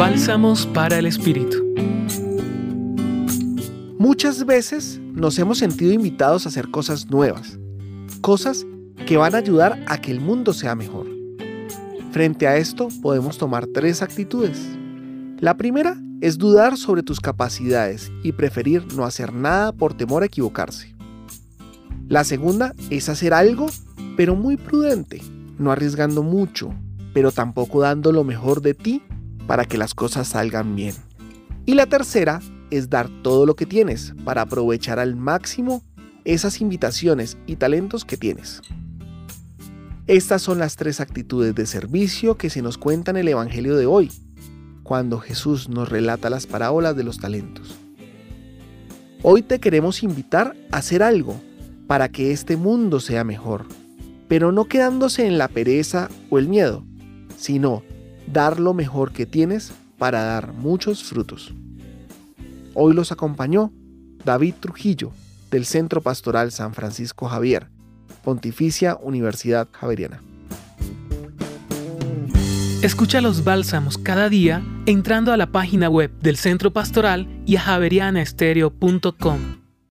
Bálsamos para el Espíritu. Muchas veces nos hemos sentido invitados a hacer cosas nuevas, cosas que van a ayudar a que el mundo sea mejor. Frente a esto podemos tomar tres actitudes. La primera es dudar sobre tus capacidades y preferir no hacer nada por temor a equivocarse. La segunda es hacer algo, pero muy prudente, no arriesgando mucho, pero tampoco dando lo mejor de ti para que las cosas salgan bien. Y la tercera es dar todo lo que tienes para aprovechar al máximo esas invitaciones y talentos que tienes. Estas son las tres actitudes de servicio que se nos cuentan en el Evangelio de hoy, cuando Jesús nos relata las parábolas de los talentos. Hoy te queremos invitar a hacer algo para que este mundo sea mejor, pero no quedándose en la pereza o el miedo, sino dar lo mejor que tienes para dar muchos frutos. Hoy los acompañó David Trujillo del Centro Pastoral San Francisco Javier, Pontificia Universidad Javeriana. Escucha los bálsamos cada día entrando a la página web del Centro Pastoral y a javerianaestereo.com.